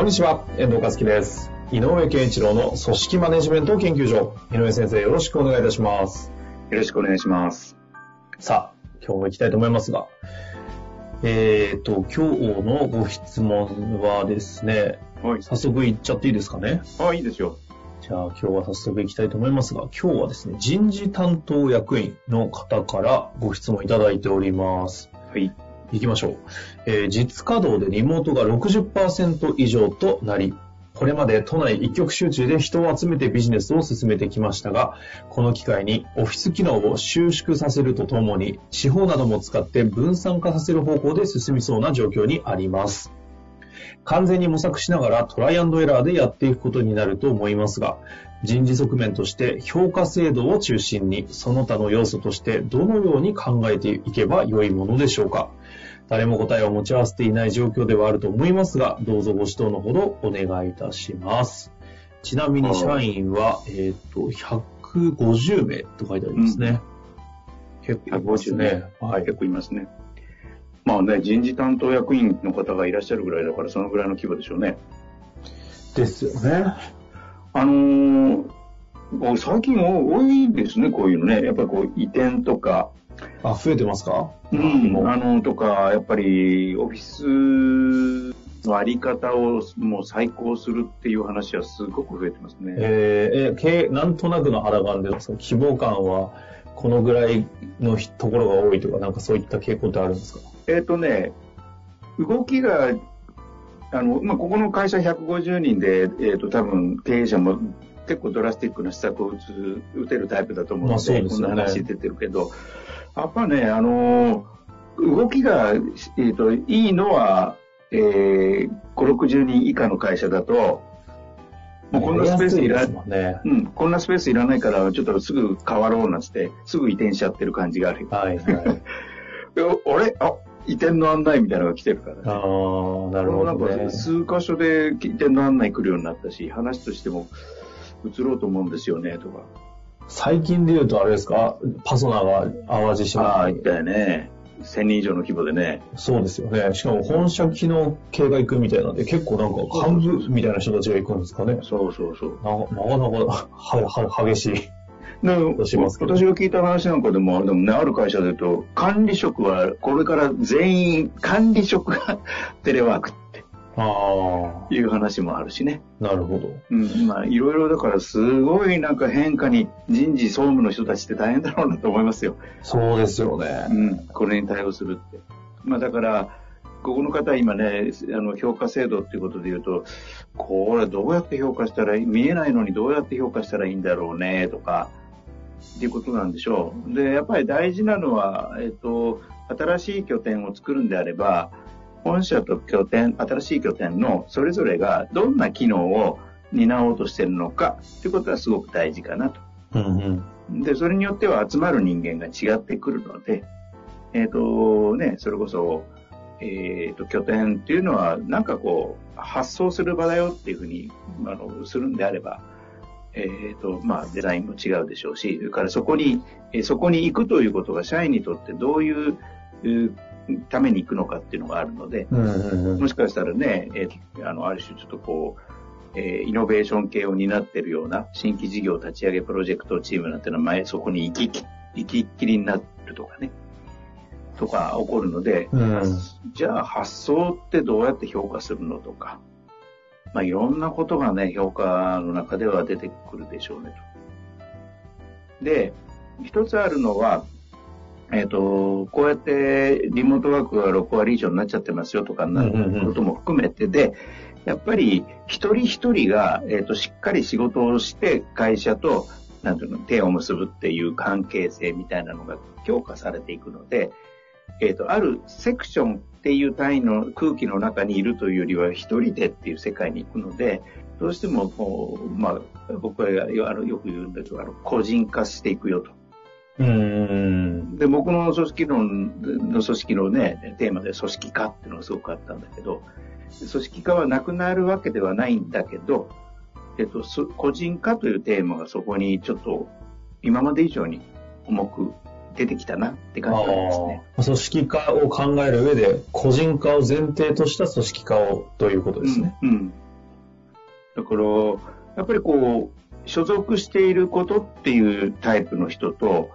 こんにちは、遠藤和樹です。井上健一郎の組織マネジメント研究所。井上先生、よろしくお願いいたします。よろしくお願いします。さあ、今日も行きたいと思いますが、えーと、今日のご質問はですね、はい。早速行っちゃっていいですかね？あ、いいですよ。じゃあ今日は早速行きたいと思いますが、今日はですね、人事担当役員の方からご質問いただいております。はい。行きましょう。えー実稼働でリモートが60%以上となり、これまで都内一極集中で人を集めてビジネスを進めてきましたが、この機会にオフィス機能を収縮させるとともに、地方なども使って分散化させる方向で進みそうな状況にあります。完全に模索しながらトライアンドエラーでやっていくことになると思いますが、人事側面として評価制度を中心に、その他の要素としてどのように考えていけば良いものでしょうか。誰も答えを持ち合わせていない状況ではあると思いますが、どうぞご指導のほどお願いいたします。ちなみに社員は、えっ、と、150名と書いてありますね。結構います150ねね。。はい。結構いますね。まあね、人事担当役員の方がいらっしゃるぐらいだから、そのぐらいの規模でしょうね。ですよね。あのー、最近多いですね、こういうのね。やっぱりこう移転とか、あ、増えてますか？うん、あの、とか、やっぱりオフィスのあり方をもう再考するっていう話はすごく増えてますね。えーえーけなんとなくの肌感で、その希望感はこのぐらいのひところが多いとか、なんかそういった傾向ってあるんですか？えっ、とね、動きが、あの、まあ、ここの会社150人で、えっ、と、多分経営者も結構ドラスティックな施策を打つ、打てるタイプだと思うのまあで、ね。こんな話出てるけど、やっぱね、あの、動きが、えっ、と、いいのは、えー、5、60人以下の会社だと、もうこんなスペースいらね。うん、こんなスペースいらないから、ちょっとすぐ変わろうなんつって、すぐ移転しちゃってる感じがあるよ。はいはい。え俺あ、移転の案内みたいなのが来てるからね。ああ、なるほなんかどね。数箇所で移転の案内来るようになったし、話としても移ろうと思うんですよね、とか。最近で言うとあれですか？パソナが淡路島ああ、に言ったよね。1000人以上の規模でね。そうですよね。しかも本社機能系が行くみたいなんで、結構なんか幹部みたいな人たちが行くんですかね。そうそうそう。ななかなかはは激しい。でしますけど私が聞いた話なんかでも、でもね、ある会社で言うと、管理職はこれから全員、管理職がテレワークってあいう話もあるしね。あ、なるほど。うん、まあ、いろいろだから、すごいなんか変化に人事総務の人たちって大変だろうなと思いますよ。そうですよね。うん、これに対応するって。まあだから、ここの方今ね、あの、評価制度っていうことで言うと、これどうやって評価したらいい、見えないのにどうやって評価したらいいんだろうね、とか、っていうことなんでしょう。で、やっぱり大事なのは、えっと、新しい拠点を作るんであれば、本社と拠点、新しい拠点のそれぞれがどんな機能を担おうとしてるのか、っていうことはすごく大事かなと。うんうん。で、それによっては集まる人間が違ってくるので、えっ、と、ね、それこそ、えっ、と、拠点っていうのは、なんかこう、発想する場だよっていうふうに、あの、するんであれば、えっ、と、まあ、デザインも違うでしょうし、それからそこに、えーそこに行くということが社員にとってどういう、ために行くのかっていうのがあるので、もしかしたらね、えーあの、ある種ちょっとこう、えーイノベーション系を担っているような新規事業立ち上げプロジェクトチームなんていうのは前そこに行き、行きっきりになるとかね、とか起こるので、うんじゃあ発想ってどうやって評価するのとか、まあいろんなことがね、評価の中では出てくるでしょうねと。で、一つあるのは、えっ、と、こうやってリモートワークが6割以上になっちゃってますよとかなうんうんうんことも含めてで、やっぱり一人一人が、えっ、と、しっかり仕事をして会社と、なんていうの、手を結ぶっていう関係性みたいなのが強化されていくので、えっ、と、あるセクションっていう単位の空気の中にいるというよりは、一人でっていう世界に行くので、どうしてもこう、まあ、僕はあのよく言うんだけど、あの個人化していくよと。うん。で、僕の組織論の組織のね、テーマで組織化っていうのがすごくあったんだけど、組織化はなくなるわけではないんだけど、えっと、そ個人化というテーマがそこにちょっと今まで以上に重く出てきたなって感じなんですね。組織化を考える上で、個人化を前提とした組織化をということですね。うん。うんだから、やっぱりこう、所属していることっていうタイプの人と、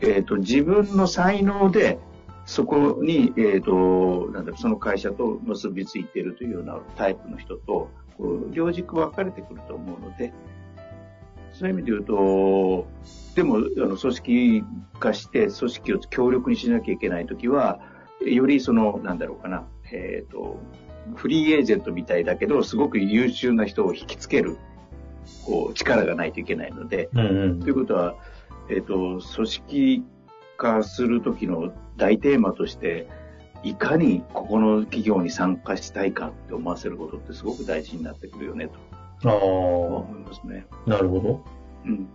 えっ、と、自分の才能で、そこに、えっ、と、なんだろう、その会社と結びついているというようなタイプの人と、こう両軸分かれてくると思うので、そういう意味で言うと、でも、あの、組織化して、組織を強力にしなきゃいけないときは、よりその、なんだろうかな、えっ、と、フリーエージェントみたいだけど、すごく優秀な人を引きつける、こう、力がないといけないので、うんうん。ということは、えっ、と、組織化するときの大テーマとして、いかにここの企業に参加したいかって思わせることってすごく大事になってくるよね、とあ思いますね。あ、なるほど。うん。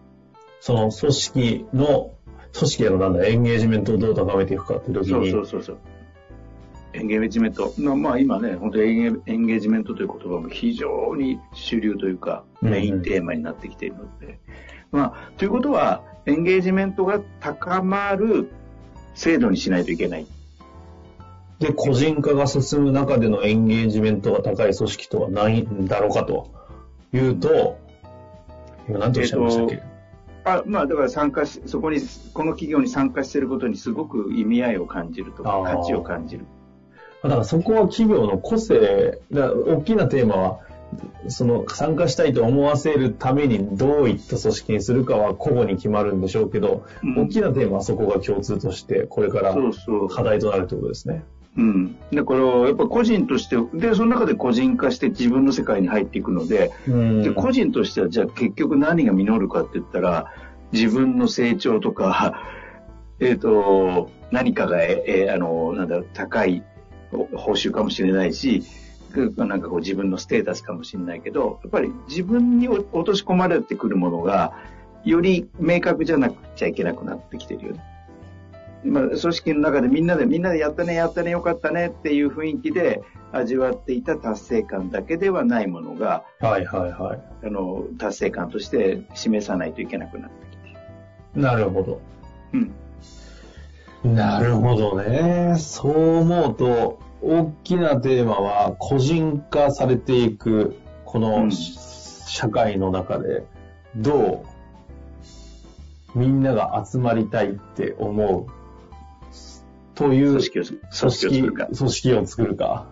その組織の、組織へのなんだ、エンゲージメントをどう高めていくかっていう時そうに、そうそうそう。エンゲージメント。まあまあ今ね、本当にエンゲエンゲージメントという言葉も非常に主流というか、うんうんメインテーマになってきているので。まあ、ということは、エンゲージメントが高まる制度にしないといけない。で、個人化が進む中でのエンゲージメントが高い組織とはないんだろうかというと、今何ておっしゃいましたっけ、あまあ、だから参加し、そこに、この企業に参加していることにすごく意味合いを感じるとか、価値を感じる。だからそこは企業の個性、大きなテーマは、その参加したいと思わせるためにどういった組織にするかは個々に決まるんでしょうけど、うん大きなテーマはそこが共通として、これから。課題となるということですね。うん。だから、やっぱ個人として、で、その中で個人化して自分の世界に入っていくので、うんで個人としては、じゃあ結局何が実るかって言ったら、自分の成長とか、えっ、と、何かが、ええあの、なんだろう、高い報酬かもしれないし、なんかこう自分のステータスかもしれないけど、やっぱり自分に落とし込まれてくるものが、より明確じゃなくちゃいけなくなってきてるよね。まあ、組織の中でみんなで、みんなでやったね、やったね、よかったねっていう雰囲気で味わっていた達成感だけではないものが、はいはいはい。あの、達成感として示さないといけなくなってきている。なるほど。うん。なるほどね。そう思うと、大きなテーマは個人化されていく、こうのん社会の中で、どうみんなが集まりたいって思うという組織を、組織を作るか。組織を作るか。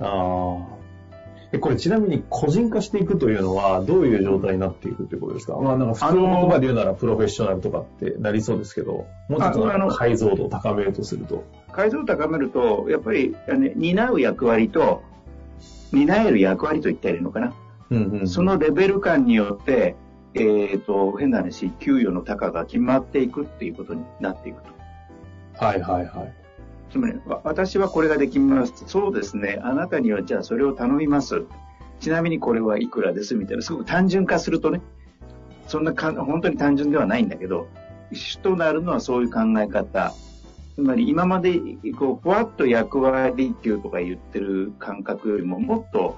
ああ。え、これちなみに個人化していくというのはどういう状態になっていくということですか？まあなんか普通の言葉で言うならプロフェッショナルとかってなりそうですけど、もうちょっと解像度を高めるとすると。解像度を高めると、やっぱり、ね担う役割と、担える役割と言ったらいいのかな。うんうん。そのレベル感によって、えっ、と、変な話、給与の高が決まっていくっていうことになっていくと。はいはいはい。つまり、わ私はこれができます。そうですね。あなたにはじゃあそれを頼みます。ちなみにこれはいくらですみたいな、すごく単純化するとね、そんなか本当に単純ではないんだけど、主となるのはそういう考え方。つまり今まで、こう、ふわっと役割給とか言ってる感覚よりも、もっと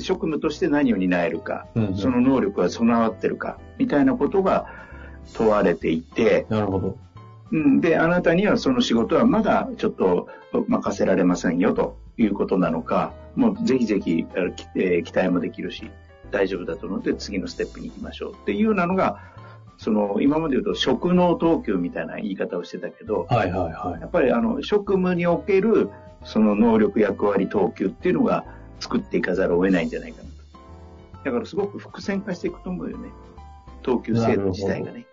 職務として何を担えるか、うんうんその能力が備わってるか、みたいなことが問われていて、なるほど。うん、で、あなたにはその仕事はまだちょっと任せられませんよということなのか、もうぜひぜひ、えー期待もできるし、大丈夫だと思うので次のステップに行きましょうっていうようなのが、その、今まで言うと職能等級みたいな言い方をしてたけど、はいはいはいや。っぱりあの、職務におけるその能力役割等級っていうのが作っていかざるを得ないんじゃないかなと。だからすごく伏線化していくと思うよね。等級制度自体がね。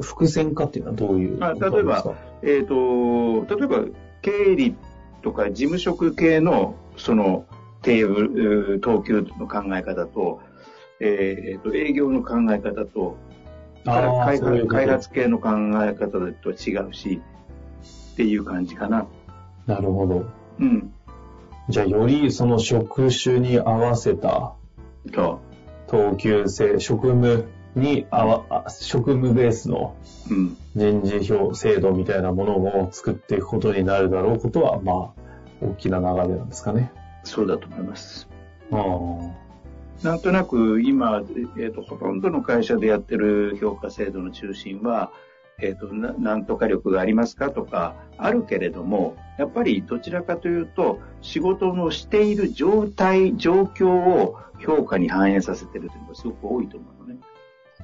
伏線化っていうのはどういうあことなんですか？えっ、と、例えば、経理とか事務職系の、その、テーブル、等級の考え方と、えっ、と、営業の考え方と、開そう開発系の考え方と違うし、っていう感じかな。なるほど。うん。じゃあ、よりその職種に合わせたそ等級制、職務に合わ、あ職務ベースの。人事表制度みたいなものを作っていくことになるだろうことは、まあ、大きな流れなんですかね。そうだと思います。あなんとなく今、えーと、ほとんどの会社でやってる評価制度の中心は、えーとな、なんとか力がありますかとか、あるけれども、やっぱりどちらかというと、仕事のしている状態、状況を評価に反映させてるというのがすごく多いと思うのね。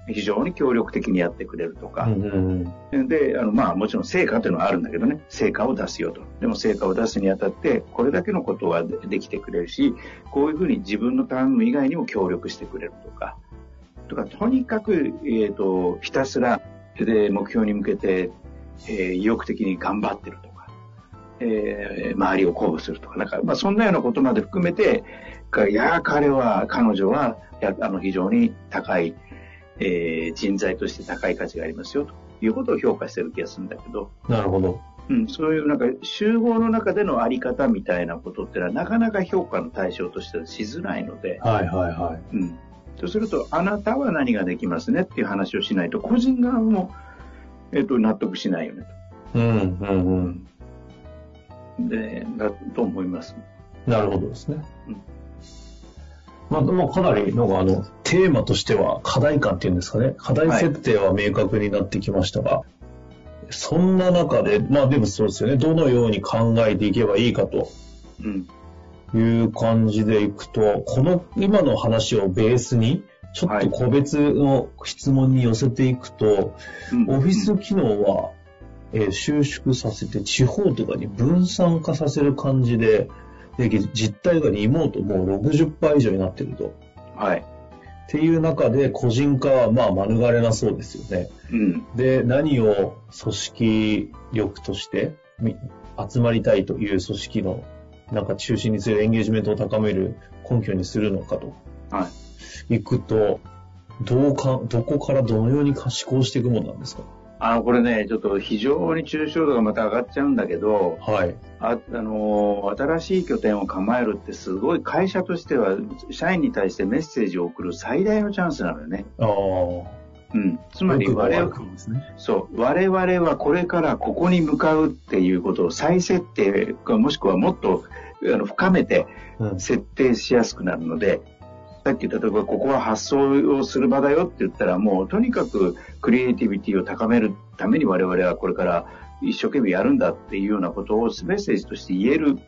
非常に協力的にやってくれるとか、うん。で、あの、まあ、もちろん成果というのはあるんだけどね、成果を出すよと。でも成果を出すにあたって、これだけのことはでできてくれるし、こういうふうに自分の頼む以外にも協力してくれるとか、とか、とにかく、えっ、と、ひたすら、で、目標に向けて、えー意欲的に頑張ってるとか、えー周りを鼓舞するとか、なんか、まあ、そんなようなことまで含めて、かいや、彼は、彼女は、やあの、非常に高い、えー人材として高い価値がありますよ、ということを評価してる気がするんだけど、なるほど。うん、そういうなんか集合の中でのあり方みたいなことってのはなかなか評価の対象としてはしづらいので、はいはいはい。うん。そうすると、あなたは何ができますねっていう話をしないと、個人側も、えっ、と、納得しないよねうんうんうん。と。で、だと思います。なるほどですねうん。まあ、でもかなり、なんかあの、テーマとしては課題感っていうんですかね。課題設定は明確になってきましたが、そんな中で、まあでもそうですよね。どのように考えていけばいいかとうん。いう感じでいくと、この今の話をベースに、ちょっと個別の質問に寄せていくと、うんオフィス機能は、えー収縮させて地方とかに分散化させる感じで、で実態がリモートもう60%以上になってると。はい。っていう中で個人化はまあ免れなそうですよね。うん。で、何を組織力としてみ集まりたいという組織のなんか中心にするエンゲージメントを高める根拠にするのかと。はい。いくと、どうか、どこからどのように可視化していくものなんですか？あの、これね、ちょっと非常に抽象度がまた上がっちゃうんだけど、はい。ああのー新しい拠点を構えるってすごい会社としては社員に対してメッセージを送る最大のチャンスなのよね。ああ。うん。つまり我々、ね。そう、我々はこれからここに向かうっていうことを再設定かもしくはもっとあの深めてうん。設定しやすくなるので、さっき例えばここは発想をする場だよって言ったらもうとにかくクリエイティビティを高めるために我々はこれから一生懸命やるんだっていうようなことをメッセージとして言える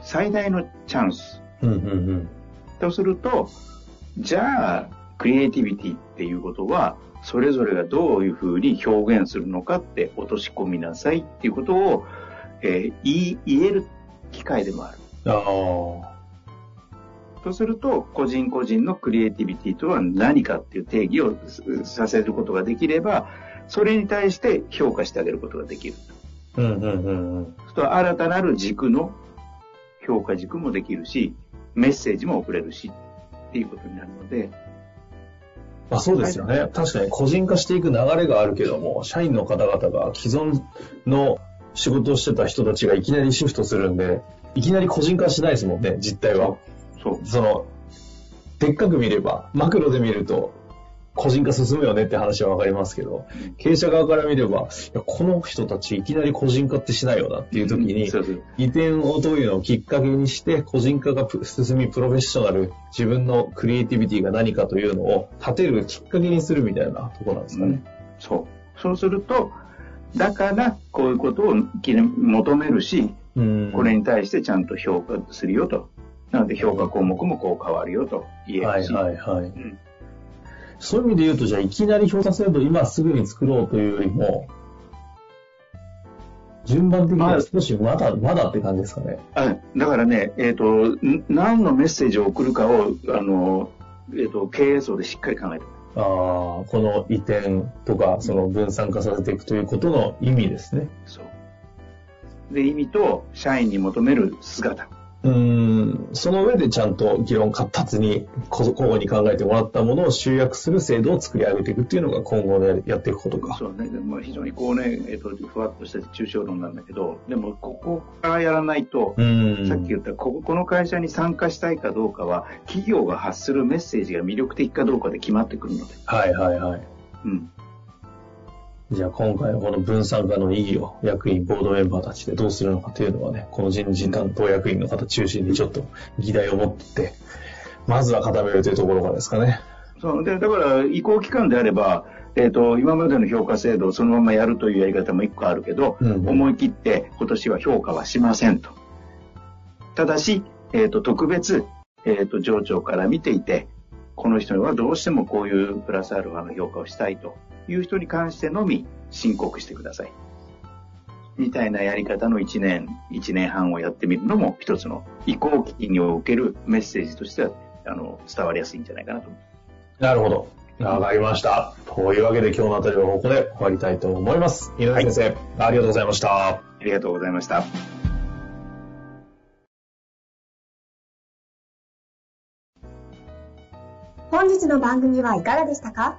最大のチャンス。うんうんうん。とすると、じゃあクリエイティビティっていうことはそれぞれがどういうふうに表現するのかって落とし込みなさいっていうことを、えー言える機会でもある。ああ。とすると、個人個人のクリエイティビティとは何かっていう定義をすさせることができれば、それに対して評価してあげることができる。うんうんうんうん。と新たなる軸の評価軸もできるし、メッセージも送れるし、っていうことになるので、まあそうですよね。確かに個人化していく流れがあるけども、社員の方々が既存の仕事をしてた人たちがいきなりシフトするんで、いきなり個人化しないですもんね、実態は。そう。その、でっかく見れば、マクロで見ると、個人化進むよねって話はわかりますけど、経営者側から見れば、この人たちいきなり個人化ってしないよなっていう時に、移転をどういうのをきっかけにして、個人化がプ進み、プロフェッショナル、自分のクリエイティビティが何かというのを立てるきっかけにするみたいなところなんですかね。そう。そうすると、だから、こういうことをき求めるし、うんこれに対してちゃんと評価するよと。なので評価項目もこう変わるよと言えはいるし。はいはい。んそういう意味で言うと、じゃあいきなり評価制度今すぐに作ろうというよりも、順番的には少しまだ、まだって感じですかね。あだからね、えっ、と、ん何のメッセージを送るかを、あの、えっ、と、経営層でしっかり考えてああ、この移転とか、その分散化させていくということの意味ですね。そう。で、意味と、社員に求める姿。うん、その上でちゃんと議論活発に、交互に考えてもらったものを集約する制度を作り上げていくっていうのが今後でやっていくことか。そうね。まあ、非常にこうね、えっ、と、ふわっとした抽象論なんだけど、でも、ここからやらないと、さっき言ったこ、この会社に参加したいかどうかは、企業が発するメッセージが魅力的かどうかで決まってくるので。はいはいはい。うん。じゃあ今回のこの分散化の意義を役員、ボードメンバーたちでどうするのかというのはね、この人事担当役員の方中心にちょっと議題を持って、まずは固めるというところからですかね。そうでだから移行期間であれば、えーと、今までの評価制度をそのままやるというやり方も1個あるけど、うんうん、思い切って今年は評価はしませんと。ただし、えーと、特別、えーと、上長から見ていて、この人にはどうしてもこういうプラスアルファの評価をしたいという人に関してのみ申告してください。みたいなやり方の1年、1年半をやってみるのも一つの移行期におけるメッセージとしてはあの伝わりやすいんじゃないかなと思います。なるほど。わかりました。というわけで今日のあたりはここで終わりたいと思います。井上先生、はい、ありがとうございました。ありがとうございました。本日の番組はいかがでしたか？